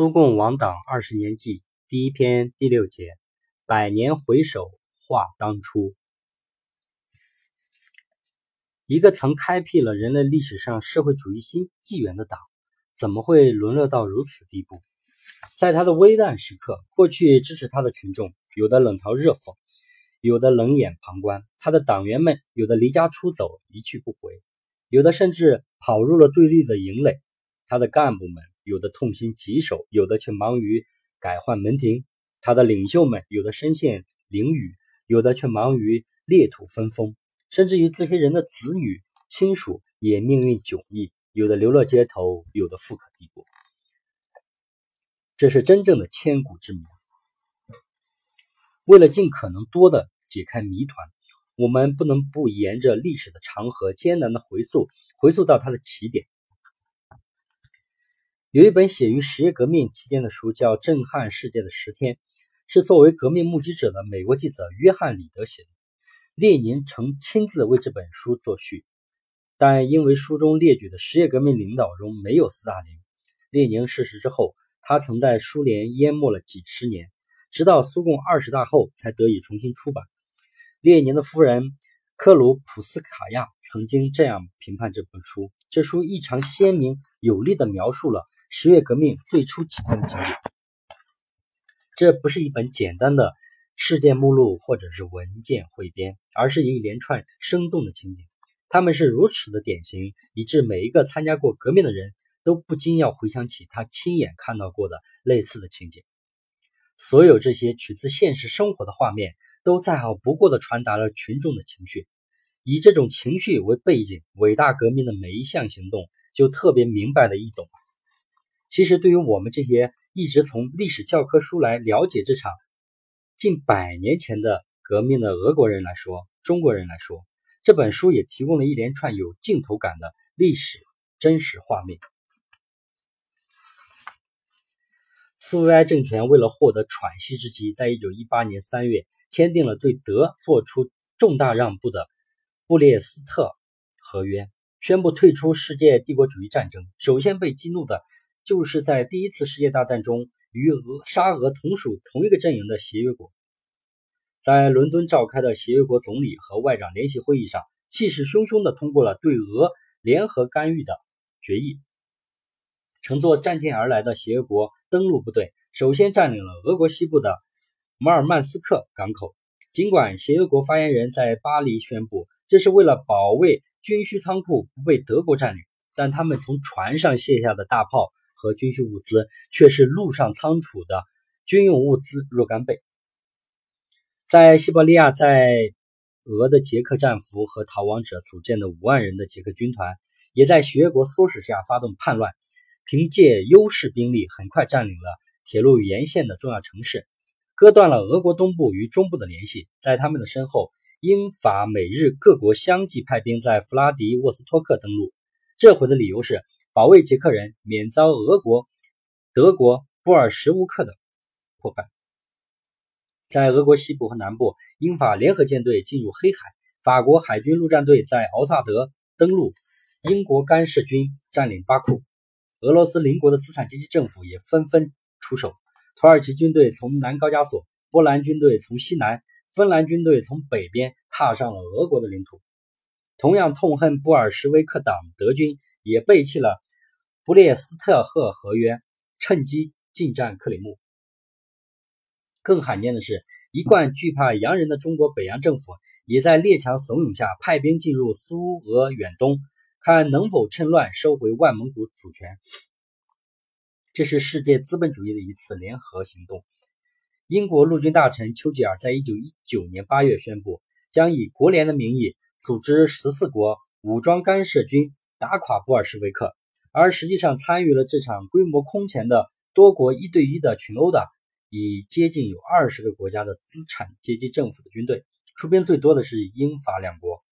苏共亡党二十年记第一篇第六节：百年回首话当初。一个曾开辟了人类历史上社会主义新纪元的党，怎么会沦落到如此地步？在他的危难时刻，过去支持他的群众，有的冷嘲热讽，有的冷眼旁观；他的党员们，有的离家出走，一去不回，有的甚至跑入了对立的营垒；他的干部们。有的痛心疾首，有的却忙于改换门庭；他的领袖们有的身陷囹圄，有的却忙于裂土分封；甚至于这些人的子女亲属也命运迥异，有的流落街头，有的富可敌国。这是真正的千古之谜。为了尽可能多的解开谜团，我们不能不沿着历史的长河艰难的回溯，回溯到它的起点。有一本写于十月革命期间的书，叫《震撼世界的十天》，是作为革命目击者的美国记者约翰·里德写的。列宁曾亲自为这本书作序，但因为书中列举的十月革命领导中没有斯大林。列宁逝世之后，他曾在苏联淹没了几十年，直到苏共二十大后才得以重新出版。列宁的夫人克鲁普斯卡娅曾经这样评判这本书：这书异常鲜明有力地描述了。十月革命最初几天的情景，这不是一本简单的事件目录或者是文件汇编，而是一连串生动的情景。他们是如此的典型，以致每一个参加过革命的人都不禁要回想起他亲眼看到过的类似的情景。所有这些取自现实生活的画面，都再好不过的传达了群众的情绪。以这种情绪为背景，伟大革命的每一项行动就特别明白的易懂。其实，对于我们这些一直从历史教科书来了解这场近百年前的革命的俄国人来说，中国人来说，这本书也提供了一连串有镜头感的历史真实画面。苏维埃政权为了获得喘息之机，在一九一八年三月签订了对德做出重大让步的布列斯特合约，宣布退出世界帝国主义战争。首先被激怒的。就是在第一次世界大战中与俄沙俄同属同一个阵营的协约国，在伦敦召开的协约国总理和外长联席会议上，气势汹汹地通过了对俄联合干预的决议。乘坐战舰而来的协约国登陆部队首先占领了俄国西部的马尔曼斯克港口。尽管协约国发言人在巴黎宣布这是为了保卫军需仓库不被德国占领，但他们从船上卸下的大炮。和军需物资却是陆上仓储的军用物资若干倍。在西伯利亚，在俄的捷克战俘和逃亡者组建的五万人的捷克军团，也在协约国唆使下发动叛乱，凭借优势兵力，很快占领了铁路沿线的重要城市，割断了俄国东部与中部的联系。在他们的身后，英法美日各国相继派兵在弗拉迪沃斯托克登陆。这回的理由是。保卫捷克人免遭俄国、德国、布尔什乌克的破坏。在俄国西部和南部，英法联合舰队进入黑海，法国海军陆战队在敖萨德登陆，英国干涉军占领巴库，俄罗斯邻国的资产阶级政府也纷纷出手。土耳其军队从南高加索，波兰军队从西南，芬兰军队从北边踏上了俄国的领土。同样痛恨布尔什维克党德军。也背弃了布列斯特赫合约，趁机进占克里木。更罕见的是，一贯惧怕洋人的中国北洋政府，也在列强怂恿下派兵进入苏俄远东，看能否趁乱收回外蒙古主权。这是世界资本主义的一次联合行动。英国陆军大臣丘吉尔在一九一九年八月宣布，将以国联的名义组织十四国武装干涉军。打垮布尔什维克，而实际上参与了这场规模空前的多国一对一的群殴的，以接近有二十个国家的资产阶级政府的军队，出兵最多的是英法两国，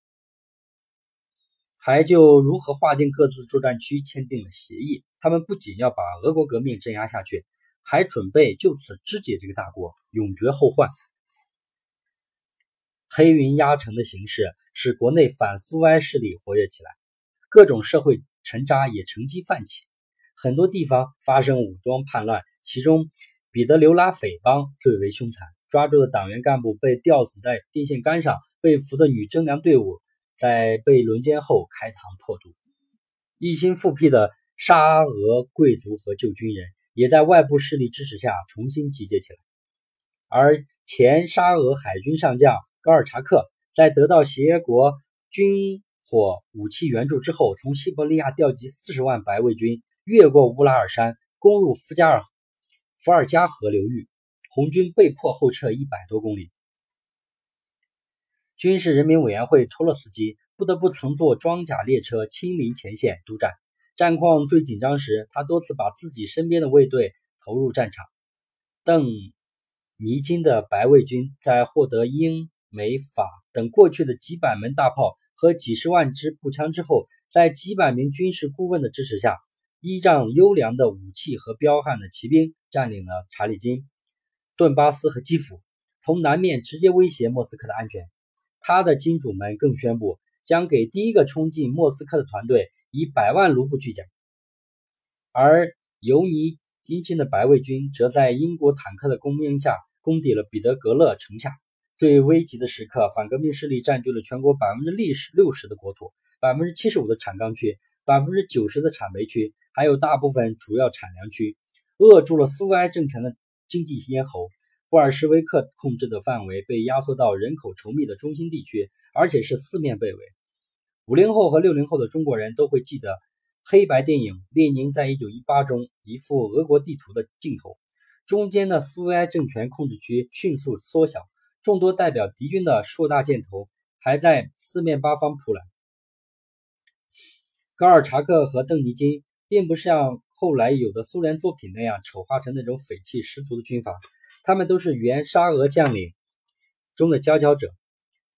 还就如何划定各自作战区签订了协议。他们不仅要把俄国革命镇压下去，还准备就此肢解这个大国，永绝后患。黑云压城的形势使国内反苏维埃势力活跃起来。各种社会沉渣也乘机泛起，很多地方发生武装叛乱，其中彼得留拉匪帮最为凶残，抓住的党员干部被吊死在电线杆上，被俘的女征粮队伍在被轮奸后开膛破肚。一心复辟的沙俄贵族和旧军人也在外部势力支持下重新集结起来，而前沙俄海军上将高尔察克在得到协约国军火武器援助之后，从西伯利亚调集四十万白卫军，越过乌拉尔山，攻入伏加尔伏尔加河流域，红军被迫后撤一百多公里。军事人民委员会托洛斯基不得不乘坐装甲列车亲临前线督战。战况最紧张时，他多次把自己身边的卫队投入战场。邓尼金的白卫军在获得英、美、法等过去的几百门大炮。和几十万支步枪之后，在几百名军事顾问的支持下，依仗优良的武器和彪悍的骑兵，占领了查理金、顿巴斯和基辅，从南面直接威胁莫斯科的安全。他的金主们更宣布，将给第一个冲进莫斯科的团队以百万卢布巨奖。而尤尼金金的白卫军则在英国坦克的供应下，攻抵了彼得格勒城下。最危急的时刻，反革命势力占据了全国百分之六十六十的国土，百分之七十五的产钢区，百分之九十的产煤区，还有大部分主要产粮区，扼住了苏维埃政权的经济咽喉。布尔什维克控制的范围被压缩到人口稠密的中心地区，而且是四面被围。五零后和六零后的中国人都会记得黑白电影《列宁在一九一八》中一幅俄国地图的镜头，中间的苏维埃政权控制区迅速缩小。众多代表敌军的硕大箭头还在四面八方扑来。高尔察克和邓尼金并不像后来有的苏联作品那样丑化成那种匪气十足的军阀，他们都是原沙俄将领中的佼佼者。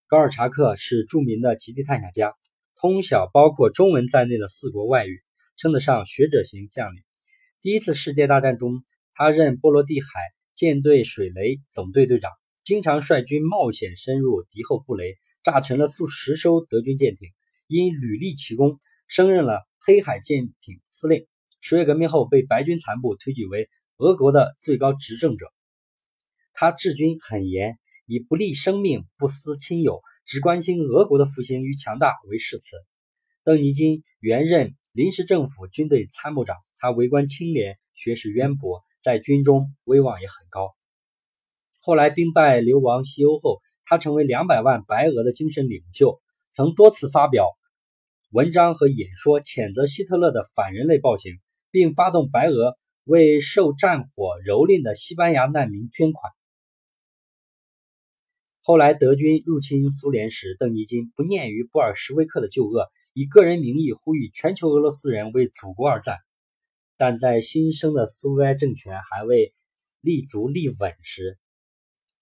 高尔察克是著名的极地探险家，通晓包括中文在内的四国外语，称得上学者型将领。第一次世界大战中，他任波罗的海舰队水雷总队队长。经常率军冒险深入敌后布雷，炸沉了数十艘德军舰艇。因屡立奇功，升任了黑海舰艇司令。十月革命后，被白军残部推举为俄国的最高执政者。他治军很严，以不利生命、不思亲友、只关心俄国的复兴与强大为誓词。邓尼金原任临时政府军队参谋长，他为官清廉，学识渊博，在军中威望也很高。后来兵败流亡西欧后，他成为两百万白俄的精神领袖，曾多次发表文章和演说，谴责希特勒的反人类暴行，并发动白俄为受战火蹂躏的西班牙难民捐款。后来德军入侵苏联时，邓尼金不念于布尔什维克的旧恶，以个人名义呼吁全球俄罗斯人为祖国而战。但在新生的苏维埃政权还未立足立稳时，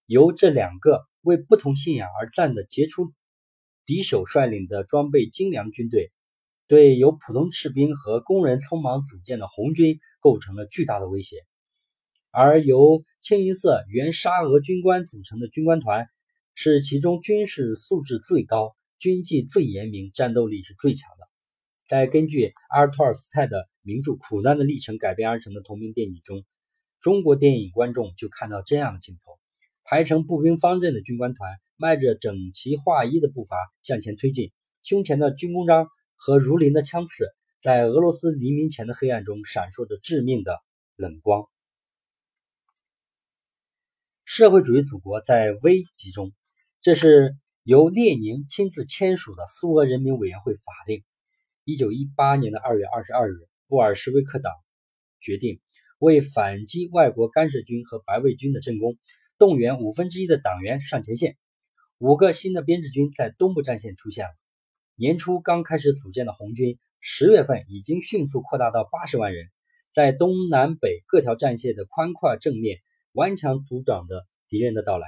由这两个为不同信仰而战的杰出敌手率领的装备精良军队，对由普通士兵和工人匆忙组建的红军构成了巨大的威胁。而由清一色原沙俄军官组成的军官团，是其中军事素质最高、军纪最严明、战斗力是最强的。在根据阿尔托尔斯泰的名著《苦难的历程》改编而成的同名电影中，中国电影观众就看到这样的镜头。排成步兵方阵的军官团，迈着整齐划一的步伐向前推进，胸前的军功章和如林的枪刺，在俄罗斯黎明前的黑暗中闪烁着致命的冷光。社会主义祖国在危急中，这是由列宁亲自签署的苏俄人民委员会法令。一九一八年的二月二十二日，布尔什维克党决定为反击外国干涉军和白卫军的进攻。动员五分之一的党员上前线，五个新的编制军在东部战线出现了。年初刚开始组建的红军，十月份已经迅速扩大到八十万人，在东南北各条战线的宽阔正面顽强阻挡着敌人的到来。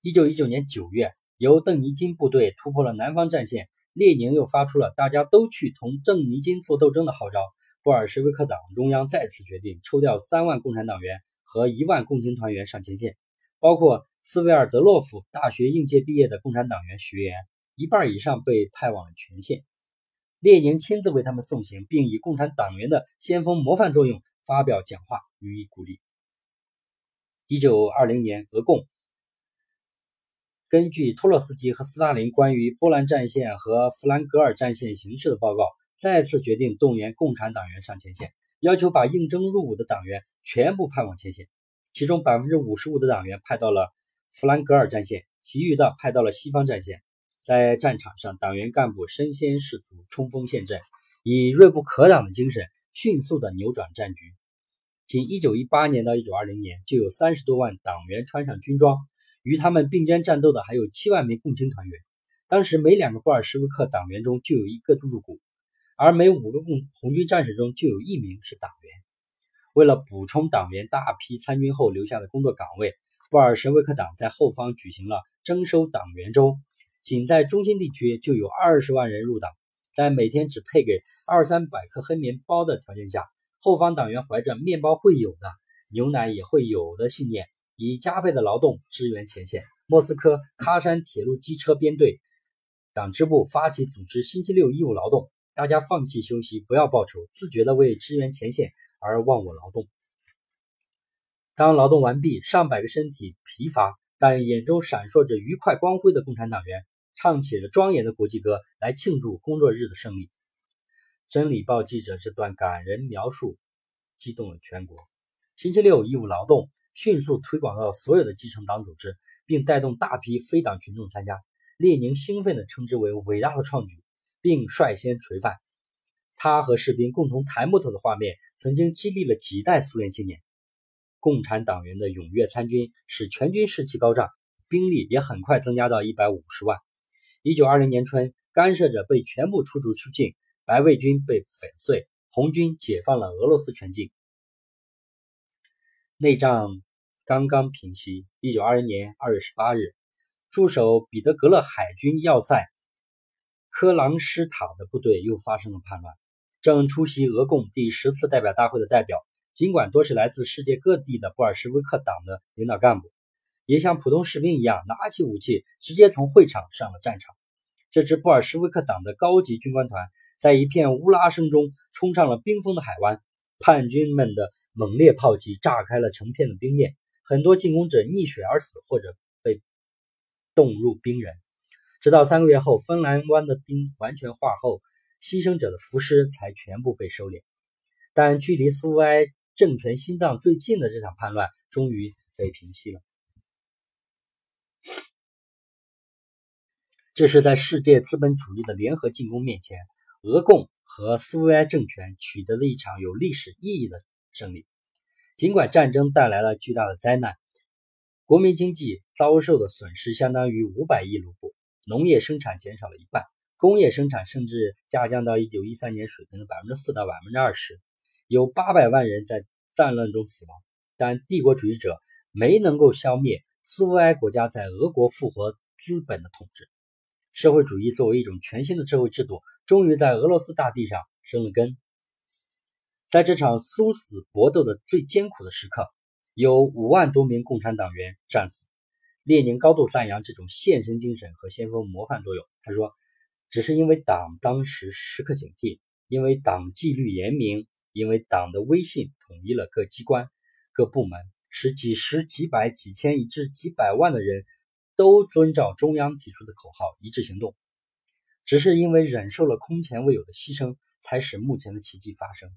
一九一九年九月，由邓尼金部队突破了南方战线，列宁又发出了大家都去同邓尼金做斗争的号召。布尔什维克党中央再次决定抽调三万共产党员。和一万共青团员上前线，包括斯维尔德洛夫大学应届毕业的共产党员学员，一半以上被派往了前线。列宁亲自为他们送行，并以共产党员的先锋模范作用，发表讲话予以鼓励。一九二零年，俄共根据托洛斯基和斯大林关于波兰战线和弗兰格尔战线形势的报告，再次决定动员共产党员上前线，要求把应征入伍的党员全部派往前线。其中百分之五十五的党员派到了弗兰格尔战线，其余的派到了西方战线。在战场上，党员干部身先士卒，冲锋陷阵，以锐不可挡的精神，迅速地扭转战局。仅1918年到1920年，就有三十多万党员穿上军装，与他们并肩战斗的还有七万名共青团员。当时每两个布尔什维克党员中就有一个入伍，而每五个共红军战士中就有一名是党员。为了补充党员大批参军后留下的工作岗位，布尔什维克党在后方举行了征收党员周。仅在中心地区就有二十万人入党，在每天只配给二三百克黑面包的条件下，后方党员怀着面包会有的，牛奶也会有的信念，以加倍的劳动支援前线。莫斯科喀山铁路机车编队党支部发起组织星期六义务劳动，大家放弃休息，不要报酬，自觉地为支援前线而忘我劳动。当劳动完毕，上百个身体疲乏但眼中闪烁着愉快光辉的共产党员。唱起了庄严的国际歌来庆祝工作日的胜利。真理报记者这段感人描述激动了全国。星期六义务劳动迅速推广到所有的基层党组织，并带动大批非党群众参加。列宁兴奋地称之为伟大的创举，并率先垂范。他和士兵共同抬木头的画面，曾经激励了几代苏联青年。共产党员的踊跃参军使全军士气高涨，兵力也很快增加到一百五十万。一九二零年春，干涉者被全部驱逐出境，白卫军被粉碎，红军解放了俄罗斯全境。内战刚刚平息。一九二一年二月十八日，驻守彼得格勒海军要塞科朗施塔的部队又发生了叛乱。正出席俄共第十次代表大会的代表，尽管多是来自世界各地的布尔什维克党的领导干部。也像普通士兵一样，拿起武器，直接从会场上了战场。这支布尔什维克党的高级军官团，在一片乌拉声中冲上了冰封的海湾。叛军们的猛烈炮击炸开了成片的冰面，很多进攻者溺水而死，或者被冻入冰人。直到三个月后，芬兰湾的冰完全化后，牺牲者的浮尸才全部被收敛。但距离苏维埃政权心脏最近的这场叛乱，终于被平息了。这是在世界资本主义的联合进攻面前，俄共和苏维埃政权取得了一场有历史意义的胜利。尽管战争带来了巨大的灾难，国民经济遭受的损失相当于五百亿卢布，农业生产减少了一半，工业生产甚至下降到一九一三年水平的百分之四到百分之二十，有八百万人在战乱中死亡。但帝国主义者没能够消灭苏维埃国家在俄国复活资本的统治。社会主义作为一种全新的社会制度，终于在俄罗斯大地上生了根。在这场殊死搏斗的最艰苦的时刻，有五万多名共产党员战死。列宁高度赞扬这种献身精神和先锋模范作用。他说：“只是因为党当时时刻警惕，因为党纪律严明，因为党的威信统一了各机关、各部门，使几十、几百、几千，以至几百万的人。”都遵照中央提出的口号一致行动，只是因为忍受了空前未有的牺牲，才使目前的奇迹发生。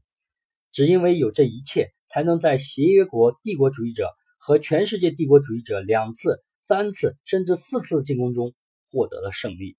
只因为有这一切，才能在协约国帝国主义者和全世界帝国主义者两次、三次甚至四次进攻中获得了胜利。